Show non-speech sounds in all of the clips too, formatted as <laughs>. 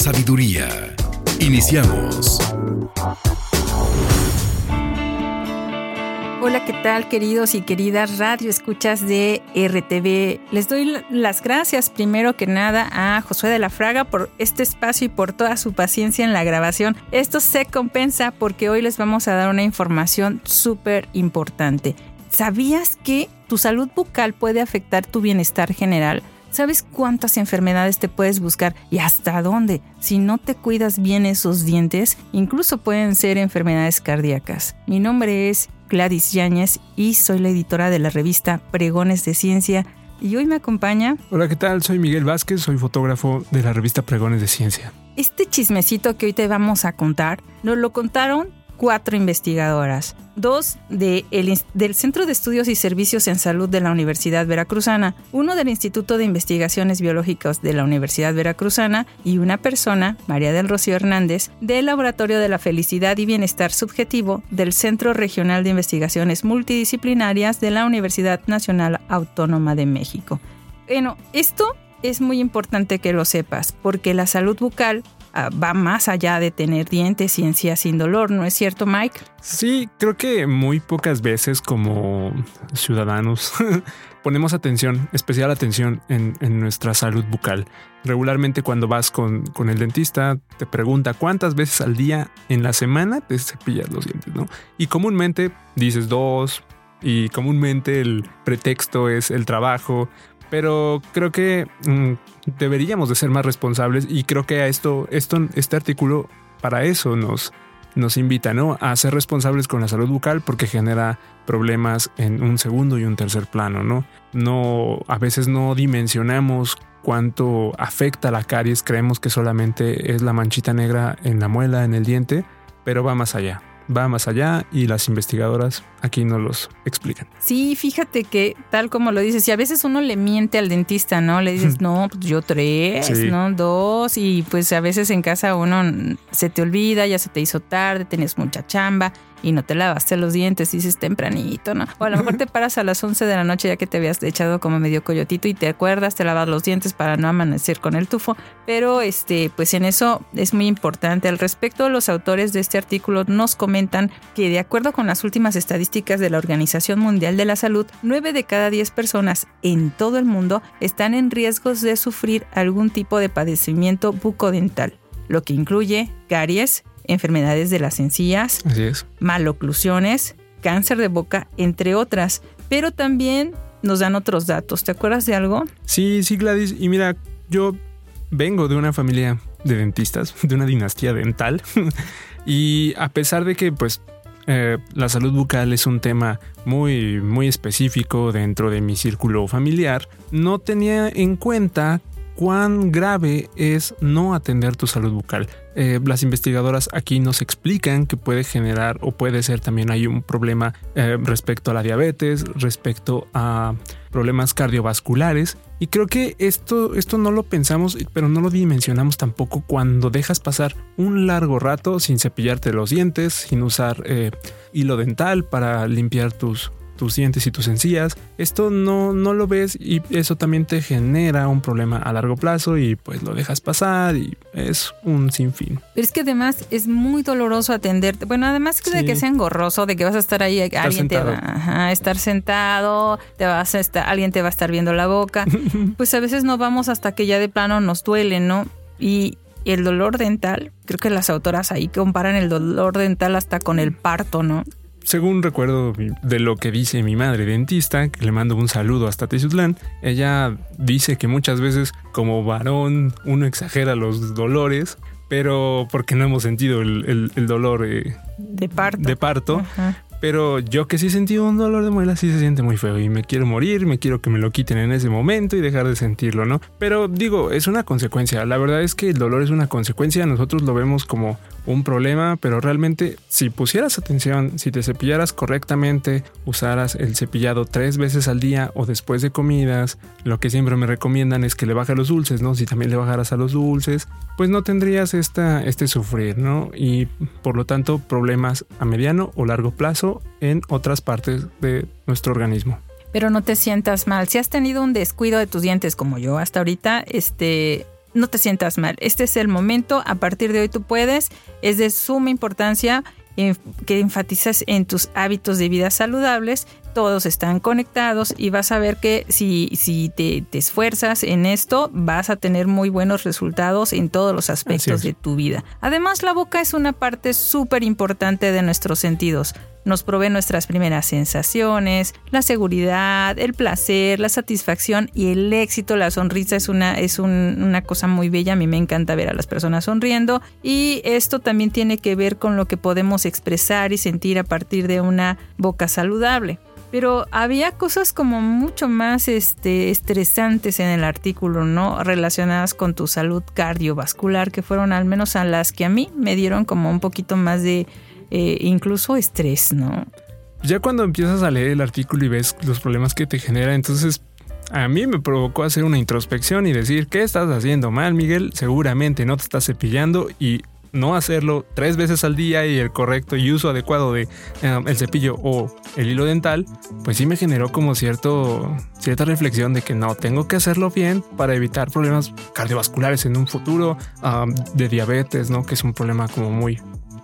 sabiduría. Iniciamos. Hola, ¿qué tal queridos y queridas radio escuchas de RTV? Les doy las gracias primero que nada a Josué de la Fraga por este espacio y por toda su paciencia en la grabación. Esto se compensa porque hoy les vamos a dar una información súper importante. ¿Sabías que tu salud bucal puede afectar tu bienestar general? ¿Sabes cuántas enfermedades te puedes buscar y hasta dónde? Si no te cuidas bien esos dientes, incluso pueden ser enfermedades cardíacas. Mi nombre es Gladys Yáñez y soy la editora de la revista Pregones de Ciencia. Y hoy me acompaña. Hola, ¿qué tal? Soy Miguel Vázquez, soy fotógrafo de la revista Pregones de Ciencia. Este chismecito que hoy te vamos a contar nos lo contaron cuatro investigadoras, dos de del Centro de Estudios y Servicios en Salud de la Universidad Veracruzana, uno del Instituto de Investigaciones Biológicas de la Universidad Veracruzana y una persona, María del Rocío Hernández, del Laboratorio de la Felicidad y Bienestar Subjetivo del Centro Regional de Investigaciones Multidisciplinarias de la Universidad Nacional Autónoma de México. Bueno, esto es muy importante que lo sepas, porque la salud bucal Ah, va más allá de tener dientes y encías sin dolor, ¿no es cierto, Mike? Sí, creo que muy pocas veces como ciudadanos <laughs> ponemos atención, especial atención en, nuestra salud bucal. Regularmente cuando vas con, con, el dentista te pregunta cuántas veces al día en la semana te cepillas los dientes, ¿no? Y comúnmente dices dos, y comúnmente el pretexto es el trabajo pero creo que mm, deberíamos de ser más responsables y creo que a esto, esto, este artículo para eso nos, nos invita, ¿no? A ser responsables con la salud bucal porque genera problemas en un segundo y un tercer plano, ¿no? No, a veces no dimensionamos cuánto afecta la caries, creemos que solamente es la manchita negra en la muela, en el diente, pero va más allá va más allá y las investigadoras aquí no los explican. Sí, fíjate que tal como lo dices, y a veces uno le miente al dentista, ¿no? Le dices, no, pues yo tres, ¿no? Dos, y pues a veces en casa uno se te olvida, ya se te hizo tarde, tienes mucha chamba y no te lavaste los dientes, dices tempranito, ¿no? O a lo mejor te paras a las 11 de la noche ya que te habías echado como medio coyotito y te acuerdas, te lavas los dientes para no amanecer con el tufo, pero este, pues en eso es muy importante. Al respecto, los autores de este artículo nos comentan que de acuerdo con las últimas estadísticas de la Organización Mundial de la Salud, 9 de cada 10 personas en todo el mundo están en riesgos de sufrir algún tipo de padecimiento bucodental, lo que incluye caries, enfermedades de las encías, maloclusiones, cáncer de boca, entre otras. Pero también nos dan otros datos. ¿Te acuerdas de algo? Sí, sí, Gladys. Y mira, yo vengo de una familia de dentistas, <laughs> de una dinastía dental. <laughs> y a pesar de que, pues, eh, la salud bucal es un tema muy, muy específico dentro de mi círculo familiar, no tenía en cuenta cuán grave es no atender tu salud bucal. Eh, las investigadoras aquí nos explican que puede generar o puede ser también hay un problema eh, respecto a la diabetes, respecto a problemas cardiovasculares. Y creo que esto, esto no lo pensamos, pero no lo dimensionamos tampoco cuando dejas pasar un largo rato sin cepillarte los dientes, sin usar eh, hilo dental para limpiar tus, tus dientes y tus encías. Esto no, no lo ves y eso también te genera un problema a largo plazo y pues lo dejas pasar y es un sinfín. Pero es que además es muy doloroso atenderte. Bueno, además de que sea engorroso, de que vas a estar ahí, alguien te va a estar sentado, te vas a estar, alguien te va a estar viendo la boca. <laughs> pues a veces no vamos hasta que ya de plano nos duele, ¿no? Y, y el dolor dental, creo que las autoras ahí comparan el dolor dental hasta con el parto, ¿no? Según recuerdo de lo que dice mi madre dentista, que le mando un saludo hasta Tezutlán, ella dice que muchas veces como varón uno exagera los dolores, pero porque no hemos sentido el, dolor de parto, de parto Pero yo que sí sentí un dolor de muela, sí se siente muy feo y me quiero morir, me quiero que me lo quiten en ese momento y dejar de sentirlo, ¿no? Pero digo, es una consecuencia. La verdad es que el dolor es una consecuencia. Nosotros lo vemos como un problema, pero realmente si pusieras atención, si te cepillaras correctamente, usaras el cepillado tres veces al día o después de comidas, lo que siempre me recomiendan es que le baje a los dulces, ¿no? Si también le bajaras a los dulces, pues no tendrías esta, este sufrir, ¿no? Y por lo tanto problemas a mediano o largo plazo en otras partes de nuestro organismo. Pero no te sientas mal. Si has tenido un descuido de tus dientes como yo hasta ahorita, este, no te sientas mal. Este es el momento. A partir de hoy tú puedes. Es de suma importancia que enfatizas en tus hábitos de vida saludables todos están conectados y vas a ver que si, si te, esfuerzas en esto, vas a tener muy buenos resultados en todos los aspectos de tu vida. Además, la boca es una parte súper importante de nuestros sentidos. Nos provee nuestras primeras sensaciones, la seguridad, el placer, la satisfacción y el éxito. La sonrisa es una, es una cosa muy bella. A mí me encanta ver a las personas sonriendo. Y esto también tiene que ver con lo que podemos expresar y sentir a partir de una boca saludable. Pero había cosas como mucho más este, estresantes en el artículo, ¿no? Relacionadas con tu salud cardiovascular, que fueron al menos a las que a mí me dieron como un poquito más de eh, incluso estrés, ¿no? Ya cuando empiezas a leer el artículo y ves los problemas que te genera, entonces a mí me provocó hacer una introspección y decir, ¿qué estás haciendo mal, Miguel? Seguramente no te estás cepillando y no hacerlo tres veces al día y el correcto y uso adecuado de em, el cepillo o el hilo dental, pues sí me generó como cierto, cierta reflexión de que no, tengo que hacerlo bien para evitar problemas cardiovasculares en un futuro, de diabetes, ¿no? Que es un problema como muy,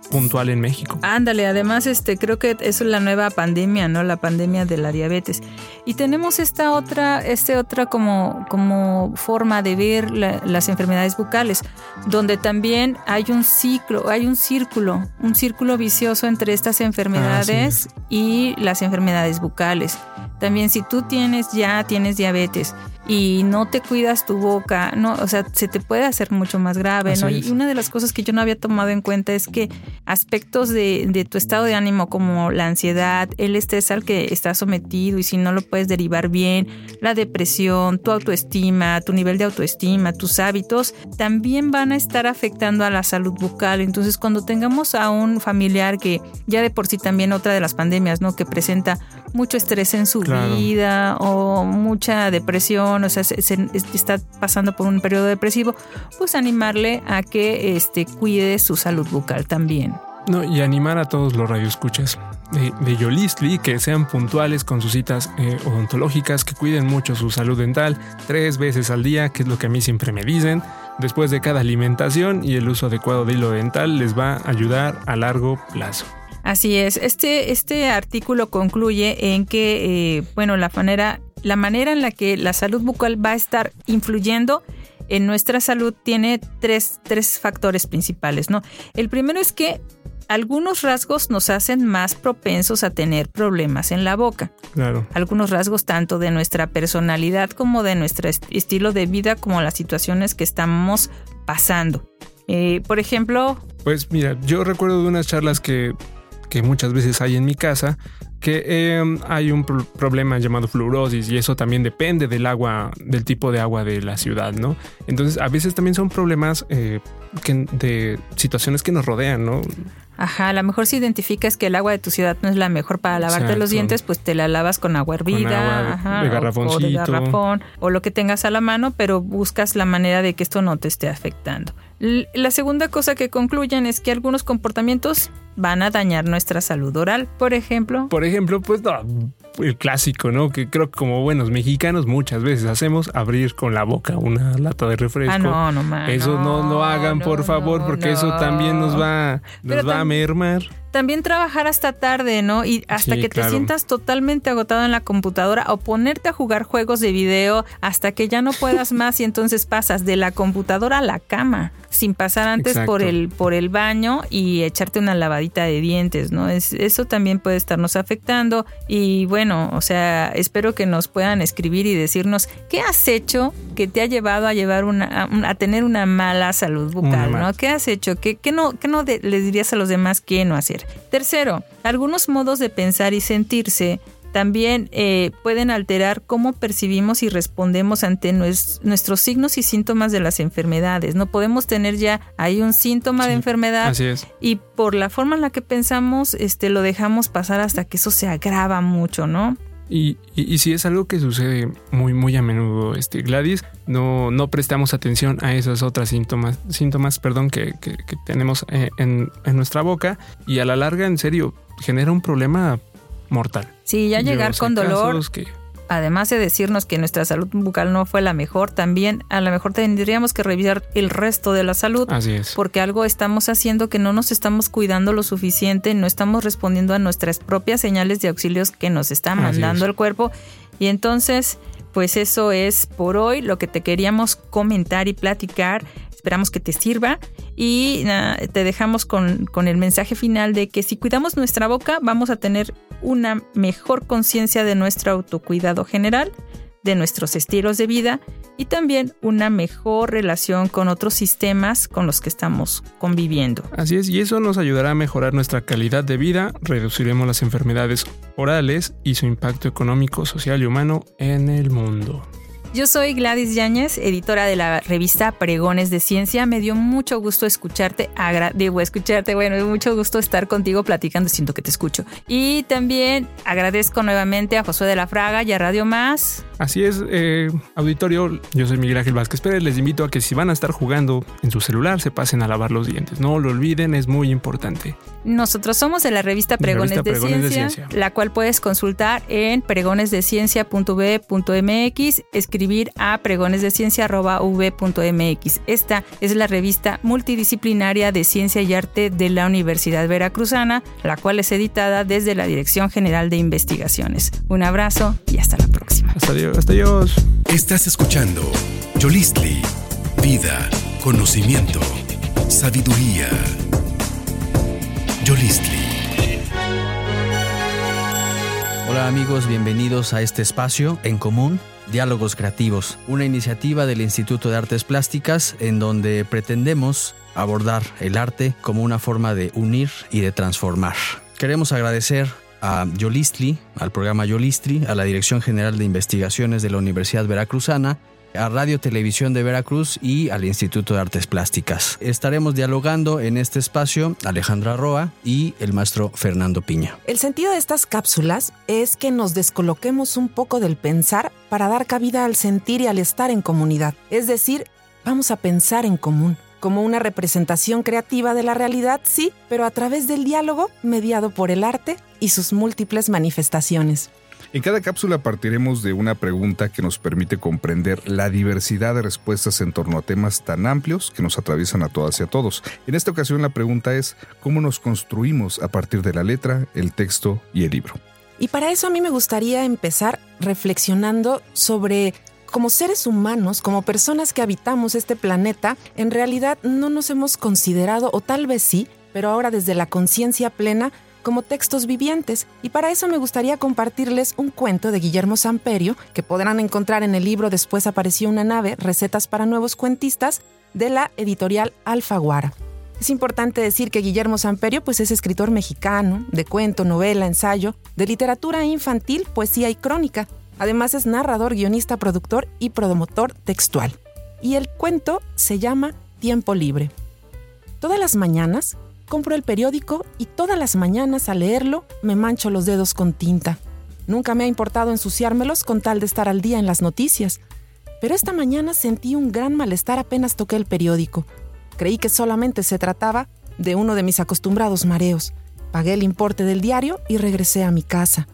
puntual en México. Ándale, además este creo que es la nueva pandemia, ¿no? La pandemia de la diabetes. Y tenemos esta otra este otra como como forma de ver las enfermedades bucales, donde también hay un ciclo, hay un círculo, un círculo vicioso entre estas enfermedades ah, y las enfermedades bucales. También si tú tienes ya tienes diabetes y no te cuidas tu boca, no, o sea, se te puede hacer mucho más grave, ¿no? Y una de las cosas que yo no había tomado en cuenta es que aspectos de, de, tu estado de ánimo como la ansiedad, el estrés al que estás sometido y si no lo puedes derivar bien, la depresión, tu autoestima, tu nivel de autoestima, tus hábitos, también van a estar afectando a la salud bucal. Entonces, cuando tengamos a un familiar que ya de por sí también otra de las pandemias, ¿no? Que presenta mucho estrés en su vida o mucha depresión, o sea, se, está pasando por un periodo depresivo, pues animarle a que este, cuide su salud bucal también. No, y animar a todos los radioescuchas de, de Yolistli que sean puntuales con sus citas eh, odontológicas, que cuiden mucho su salud dental tres veces al día, que es lo que a mí siempre me dicen. Después de cada alimentación y el uso adecuado de hilo dental les va a ayudar a largo plazo. Así es. Este, este artículo concluye en que, eh, bueno, la manera, la manera en la que la salud bucal va a estar influyendo en nuestra salud tiene tres, tres factores principales, ¿no? El primero es que algunos rasgos nos hacen más propensos a tener problemas en la boca. Claro. Algunos rasgos tanto de nuestra personalidad como de nuestro estilo de vida, como las situaciones que estamos pasando. Eh, por ejemplo. Pues mira, yo recuerdo de unas charlas que que muchas veces hay en mi casa, que em, hay un problema llamado fluorosis y eso también depende del agua, del tipo de agua de la ciudad, ¿no? Entonces a veces también son problemas eh, de situaciones que nos rodean, ¿no? Ajá, a lo mejor si identificas que el agua de tu ciudad no es la mejor para lavarte los dientes, pues te la lavas con agua hervida, ajá, de garrafoncito. O, de garrafón, o lo que tengas a la mano, pero buscas la manera de que esto no te esté afectando. La segunda cosa que concluyen es que algunos comportamientos van a dañar nuestra salud oral, por ejemplo. Por ejemplo, pues no, el clásico, ¿no? Que creo que como buenos mexicanos muchas veces hacemos abrir con la boca una lata de refresco. Ah, no, no, man, Eso no lo hagan, por favor, porque eso también nos va, nos va a mermar. También trabajar hasta tarde, ¿no? Y hasta que te sientas totalmente agotado en la computadora o ponerte a jugar juegos de video hasta que ya no puedas más y entonces pasas de la computadora a la cama sin pasar antes por el, por el baño y echarte una lavadita de dientes, ¿no? Es, eso también puede estarnos afectando. Y bueno, o sea, espero que nos puedan escribir y decirnos qué has hecho que te ha llevado a llevar una, a, tener una mala salud bucal, ¿no? ¿Qué has hecho? ¿Qué, qué no, qué no les dirías a los demás qué no hacer? Tercero, algunos modos de pensar y sentirse también eh, pueden alterar cómo percibimos y respondemos ante nuestros signos y síntomas de las enfermedades. No podemos tener ya ahí un síntoma de enfermedad y por la forma en la que pensamos, este, lo dejamos pasar hasta que eso se agrava mucho, ¿no? Y, si es algo que sucede muy, muy a menudo, este, Gladys, no, no prestamos atención a esos otros síntomas, síntomas perdón, que, tenemos eh, en, en, nuestra boca y a la larga, en serio, genera un problema mortal. Sí, ya llegar con dolor. Además de decirnos que nuestra salud bucal no fue la mejor, también a lo mejor tendríamos que revisar el resto de la salud. Así es. Porque algo estamos haciendo que no nos estamos cuidando lo suficiente, no estamos respondiendo a nuestras propias señales de auxilios que nos está mandando el cuerpo. Y entonces, pues eso es por hoy lo que te queríamos comentar y platicar. Esperamos que te sirva y te dejamos con, con el mensaje final de que si cuidamos nuestra boca vamos a tener una mejor conciencia de nuestro autocuidado general, de nuestros estilos de vida y también una mejor relación con otros sistemas con los que estamos conviviendo. Así es, y eso nos ayudará a mejorar nuestra calidad de vida, reduciremos las enfermedades orales y su impacto económico, social y humano en el mundo. Yo soy Gladys Yáñez, editora de la revista Pregones de Ciencia. Me dio mucho gusto escucharte, digo escucharte, bueno, mucho gusto estar contigo platicando, siento que te escucho. Y también agradezco nuevamente a Josué de la Fraga y a Radio Más. Así es, eh, auditorio, yo soy Miguel Ángel Vázquez Pérez, les invito a que si van a estar jugando en su celular, se pasen a lavar los dientes. No lo olviden, es muy importante. Nosotros somos de la revista Pregones, de, Ciencia, la cual puedes consultar en pregonesdeciencia.v.mx, escribir a pregonesdeciencia.v.mx. Esta es la revista multidisciplinaria de ciencia y arte de la Universidad Veracruzana, la cual es editada desde la Dirección General de Investigaciones. Un abrazo y hasta la próxima. Hasta Dios. Hasta Dios. Estás escuchando Yolistli, vida, conocimiento, sabiduría. Yolistli. Hola amigos, bienvenidos a este espacio en común Diálogos Creativos, una iniciativa del Instituto de Artes Plásticas en donde pretendemos abordar el arte como una forma de unir y de transformar. Queremos agradecer a Yolistli, al programa Yolistli, a la Dirección General de Investigaciones de la Universidad Veracruzana, a Radio Televisión de Veracruz y al Instituto de Artes Plásticas. Estaremos dialogando en este espacio Alejandra Roa y el maestro Fernando Piña. El sentido de estas cápsulas es que nos descoloquemos un poco del pensar para dar cabida al sentir y al estar en comunidad. Es decir, vamos a pensar en común como una representación creativa de la realidad, sí, pero a través del diálogo mediado por el arte y sus múltiples manifestaciones. En cada cápsula partiremos de una pregunta que nos permite comprender la diversidad de respuestas en torno a temas tan amplios que nos atraviesan a todas y a todos. En esta ocasión la pregunta es cómo nos construimos a partir de la letra, el texto y el libro. Y para eso a mí me gustaría empezar reflexionando sobre como seres humanos, como personas que habitamos este planeta, en realidad no nos hemos considerado, o tal vez sí, pero ahora desde la conciencia plena, como textos vivientes. Y para eso me gustaría compartirles un cuento de Guillermo Samperio, que podrán encontrar en el libro Después apareció una nave, Recetas para Nuevos Cuentistas, de la editorial Alfaguara. Es importante decir que Guillermo Samperio pues, es escritor mexicano, de cuento, novela, ensayo, de literatura infantil, poesía y crónica. Además es narrador, guionista, productor y promotor textual. Y el cuento se llama Tiempo Libre. Todas las mañanas compro el periódico y todas las mañanas al leerlo me mancho los dedos con tinta. Nunca me ha importado ensuciármelos con tal de estar al día en las noticias. Pero esta mañana sentí un gran malestar apenas toqué el periódico. Creí que solamente se trataba de uno de mis acostumbrados mareos. Pagué el importe del diario y regresé a mi casa.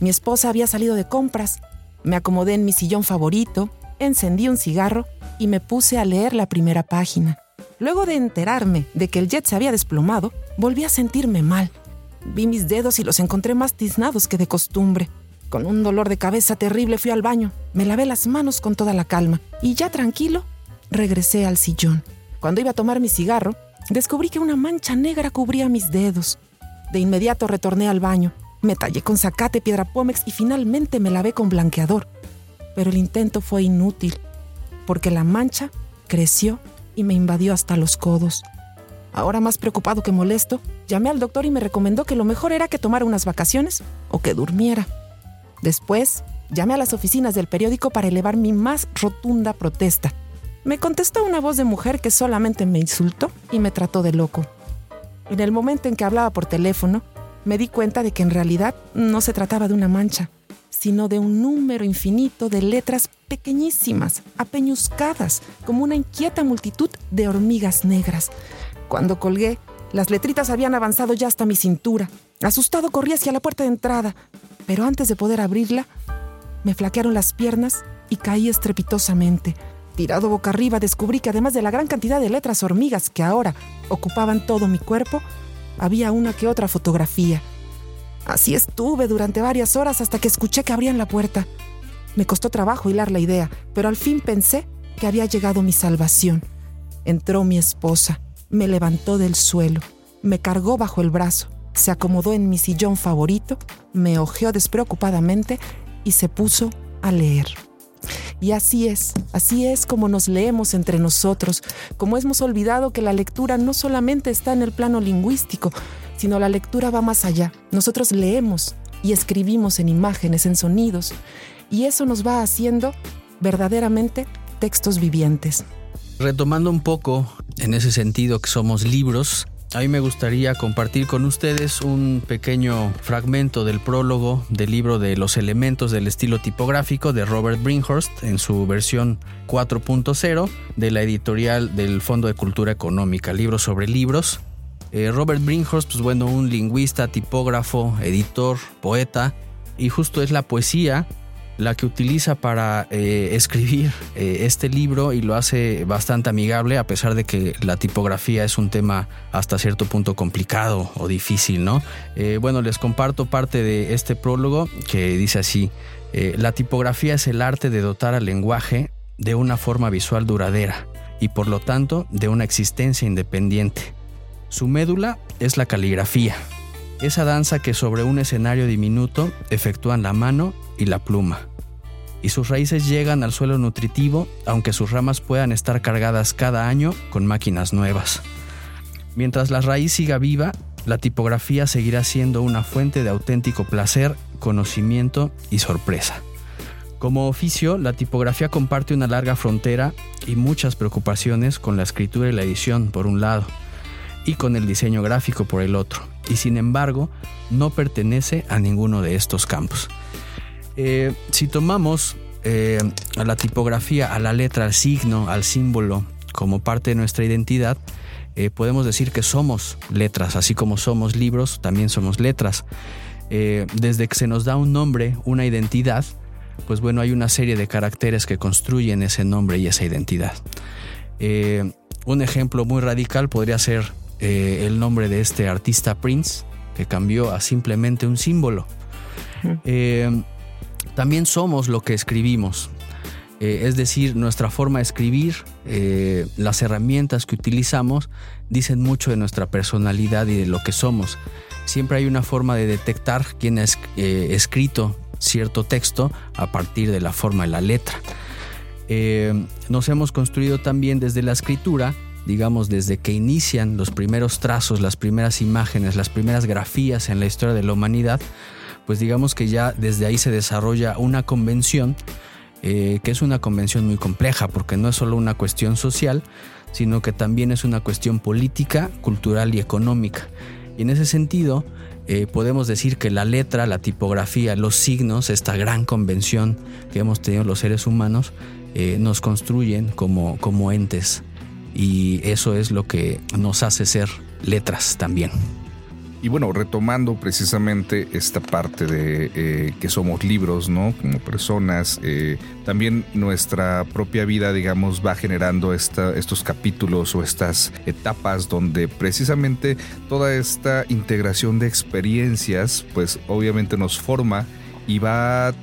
Mi esposa había salido de compras me acomodé en mi sillón favorito, encendí un cigarro y me puse a leer la primera página. Luego de enterarme de que el jet se había desplomado, volví a sentirme mal. Vi mis dedos y los encontré más tiznados que de costumbre. Con un dolor de cabeza terrible fui al baño, me lavé las manos con toda la calma y ya tranquilo, regresé al sillón. Cuando iba a tomar mi cigarro, descubrí que una mancha negra cubría mis dedos. De inmediato retorné al baño, me tallé con zacate, piedra pómex y finalmente me lavé con blanqueador. Pero el intento fue inútil, porque la mancha creció y me invadió hasta los codos. Ahora más preocupado que molesto, llamé al doctor y me recomendó que lo mejor era que tomara unas vacaciones o que durmiera. Después, llamé a las oficinas del periódico para elevar mi más rotunda protesta. Me contestó una voz de mujer que solamente me insultó y me trató de loco. En el momento en que hablaba por teléfono, me di cuenta de que en realidad no se trataba de una mancha, sino de un número infinito de letras pequeñísimas, apeñuscadas, como una inquieta multitud de hormigas negras. Cuando colgué, las letritas habían avanzado ya hasta mi cintura. Asustado corrí hacia la puerta de entrada, pero antes de poder abrirla, me flaquearon las piernas y caí estrepitosamente. Tirado boca arriba, descubrí que además de la gran cantidad de letras hormigas que ahora ocupaban todo mi cuerpo, había una que otra fotografía. Así estuve durante varias horas hasta que escuché que abrían la puerta. Me costó trabajo hilar la idea, pero al fin pensé que había llegado mi salvación. Entró mi esposa, me levantó del suelo, me cargó bajo el brazo, se acomodó en mi sillón favorito, me ojeó despreocupadamente y se puso a leer. Y así es, así es como nos leemos entre nosotros, como hemos olvidado que la lectura no solamente está en el plano lingüístico, sino la lectura va más allá. Nosotros leemos y escribimos en imágenes, en sonidos, y eso nos va haciendo verdaderamente textos vivientes. Retomando un poco en ese sentido que somos libros, a mí me gustaría compartir con ustedes un pequeño fragmento del prólogo del libro de Los elementos del estilo tipográfico de Robert Brinkhorst en su versión 4.0 de la editorial del Fondo de Cultura Económica, libro sobre libros. Eh, Robert Brinkhorst, pues bueno, un lingüista, tipógrafo, editor, poeta, y justo es la poesía la que utiliza para eh, escribir eh, este libro y lo hace bastante amigable a pesar de que la tipografía es un tema hasta cierto punto complicado o difícil, ¿no? Eh, bueno, les comparto parte de este prólogo que dice así, la tipografía es el arte de dotar al lenguaje de una forma visual duradera y por lo tanto de una existencia independiente. Su médula es la caligrafía, esa danza que sobre un escenario diminuto efectúan la mano y la pluma y sus raíces llegan al suelo nutritivo, aunque sus ramas puedan estar cargadas cada año con máquinas nuevas. Mientras la raíz siga viva, la tipografía seguirá siendo una fuente de auténtico placer, conocimiento y sorpresa. Como oficio, la tipografía comparte una larga frontera y muchas preocupaciones con la escritura y la edición por un lado, y con el diseño gráfico por el otro, y sin embargo no pertenece a ninguno de estos campos. Eh, si tomamos eh, a la tipografía, a la letra, al signo, al símbolo como parte de nuestra identidad, eh, podemos decir que somos letras, así como somos libros, también somos letras. desde que se nos da un nombre, una identidad, pues bueno, hay una serie de caracteres que construyen ese nombre y esa identidad. un ejemplo muy radical podría ser el nombre de este artista Prince, que cambió a simplemente un símbolo. También somos lo que escribimos. Eh, es decir, nuestra forma de escribir, eh, las herramientas que utilizamos, dicen mucho de nuestra personalidad y de lo que somos. Siempre hay una forma de detectar quién ha eh, escrito cierto texto a partir de la forma de la letra. nos hemos construido también desde la escritura, digamos desde que inician los primeros trazos, las primeras imágenes, las primeras grafías en la historia de la humanidad, pues digamos que ya desde ahí se desarrolla una convención, eh, que es una convención muy compleja, porque no es solo una cuestión social, sino que también es una cuestión política, cultural y económica. Y en ese sentido, eh, podemos decir que la letra, la tipografía, los signos, esta gran convención que hemos tenido los seres humanos, eh, nos construyen como, como entes. Y eso es lo que nos hace ser letras también. Y bueno, retomando precisamente esta parte de eh, que somos libros, ¿no? Como personas, eh, también nuestra propia vida, digamos, va generando esta, estos capítulos o estas etapas donde precisamente toda esta integración de experiencias, pues obviamente nos forma y va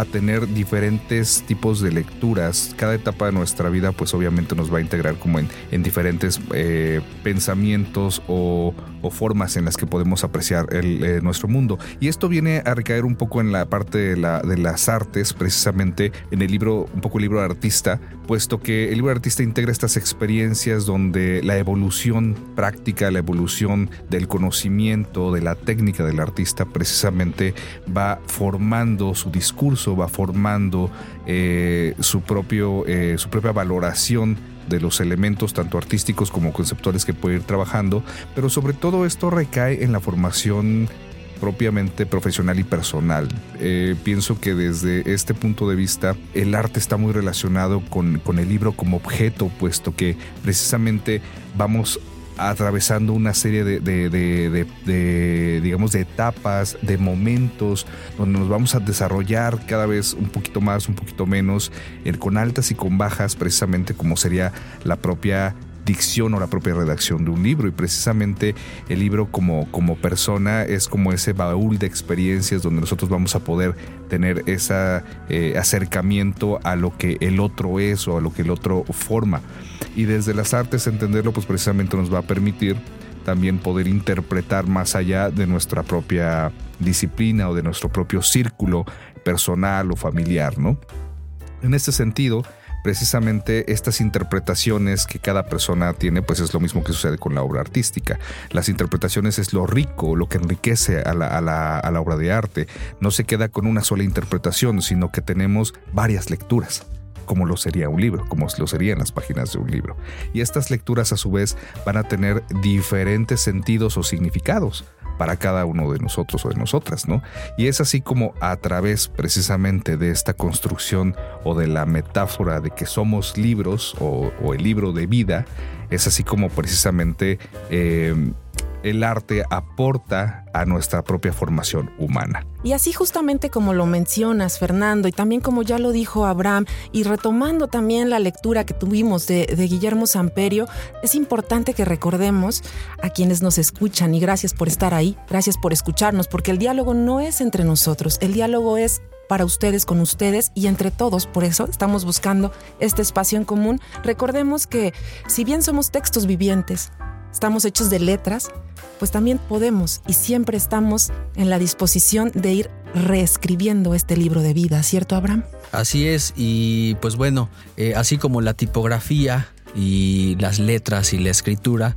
a tener diferentes tipos de lecturas. Cada etapa de nuestra vida pues obviamente nos va a integrar como en, en diferentes eh, pensamientos o, formas en las que podemos apreciar el, eh, nuestro mundo. Y esto viene a recaer un poco en la parte de, la, de las artes, precisamente en el libro, un poco el libro de artista, puesto que el libro de artista integra estas experiencias donde la evolución práctica, la evolución del conocimiento, de la técnica del artista precisamente va formando su discurso, va formando eh, su, propio, eh, su propia valoración de los elementos tanto artísticos como conceptuales que puede ir trabajando, pero sobre todo esto recae en la formación propiamente profesional y personal. Eh, pienso que desde este punto de vista el arte está muy relacionado con, con el libro como objeto, puesto que precisamente vamos atravesando una serie de, digamos, de etapas, de momentos, donde nos vamos a desarrollar cada vez un poquito más, un poquito menos, con altas y con bajas, precisamente como sería la propia dicción o la propia redacción de un libro y precisamente el libro como, como persona es como ese baúl de experiencias donde nosotros vamos a poder tener ese eh, acercamiento a lo que el otro es o a lo que el otro forma y desde las artes entenderlo pues precisamente nos va a permitir también poder interpretar más allá de nuestra propia disciplina o de nuestro propio círculo personal o familiar, ¿no? En este sentido, precisamente estas interpretaciones que cada persona tiene, pues es lo mismo que sucede con la obra artística. Las interpretaciones es lo rico, lo que enriquece a la, obra de arte. No se queda con una sola interpretación, sino que tenemos varias lecturas como lo sería un libro, como lo serían las páginas de un libro. Y estas lecturas a su vez van a tener diferentes sentidos o significados para cada uno de nosotros o de nosotras, ¿no? Y es así como a través precisamente de esta construcción o de la metáfora de que somos libros o, el libro de vida, es así como precisamente eh, el arte aporta a nuestra propia formación humana. Y así justamente como lo mencionas, Fernando, y también como ya lo dijo Abraham, y retomando también la lectura que tuvimos de, Guillermo Samperio, es importante que recordemos a quienes nos escuchan, y gracias por estar ahí, gracias por escucharnos, porque el diálogo no es entre nosotros, el diálogo es para ustedes, con ustedes y entre todos. Por eso estamos buscando este espacio en común. Recordemos que si bien somos textos vivientes, estamos hechos de letras, pues también podemos y siempre estamos en la disposición de ir reescribiendo este libro de vida, ¿cierto, Abraham? Así es, y pues bueno, eh, así como la tipografía y las letras y la escritura,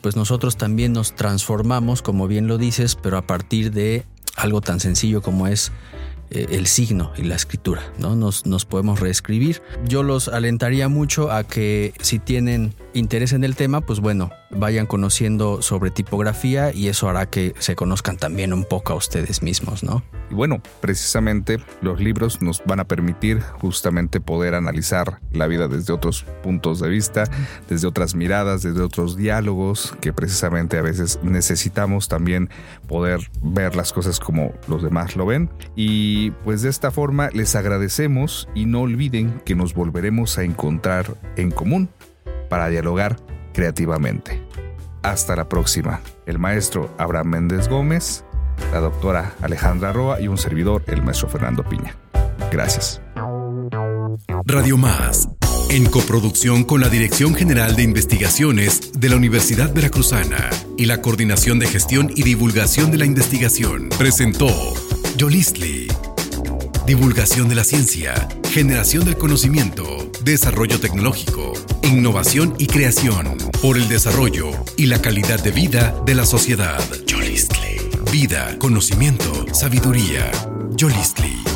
pues nosotros también nos transformamos, como bien lo dices, pero a partir de algo tan sencillo como es eh, el signo y la escritura, ¿no? Nos, nos podemos reescribir. Yo los alentaría mucho a que si tienen interés en el tema, pues bueno, vayan conociendo sobre tipografía y eso hará que se conozcan también un poco a ustedes mismos, ¿no? Y bueno, precisamente los libros nos van a permitir justamente poder analizar la vida desde otros puntos de vista, desde otras miradas, desde otros diálogos, que precisamente a veces necesitamos también poder ver las cosas como los demás lo ven. Y pues de esta forma les agradecemos y no olviden que nos volveremos a encontrar en común para dialogar creativamente. Hasta la próxima. El maestro Abraham Méndez Gómez, la doctora Alejandra Roa y un servidor, el maestro Fernando Piña. Gracias. Radio Más, en coproducción con la Dirección General de Investigaciones de la Universidad Veracruzana y la Coordinación de Gestión y Divulgación de la Investigación, presentó Yolistli. Divulgación de la ciencia, generación del conocimiento, desarrollo tecnológico innovación y creación, por el desarrollo y la calidad de vida de la sociedad. Yolistli. Vida, conocimiento, sabiduría. Yolistli.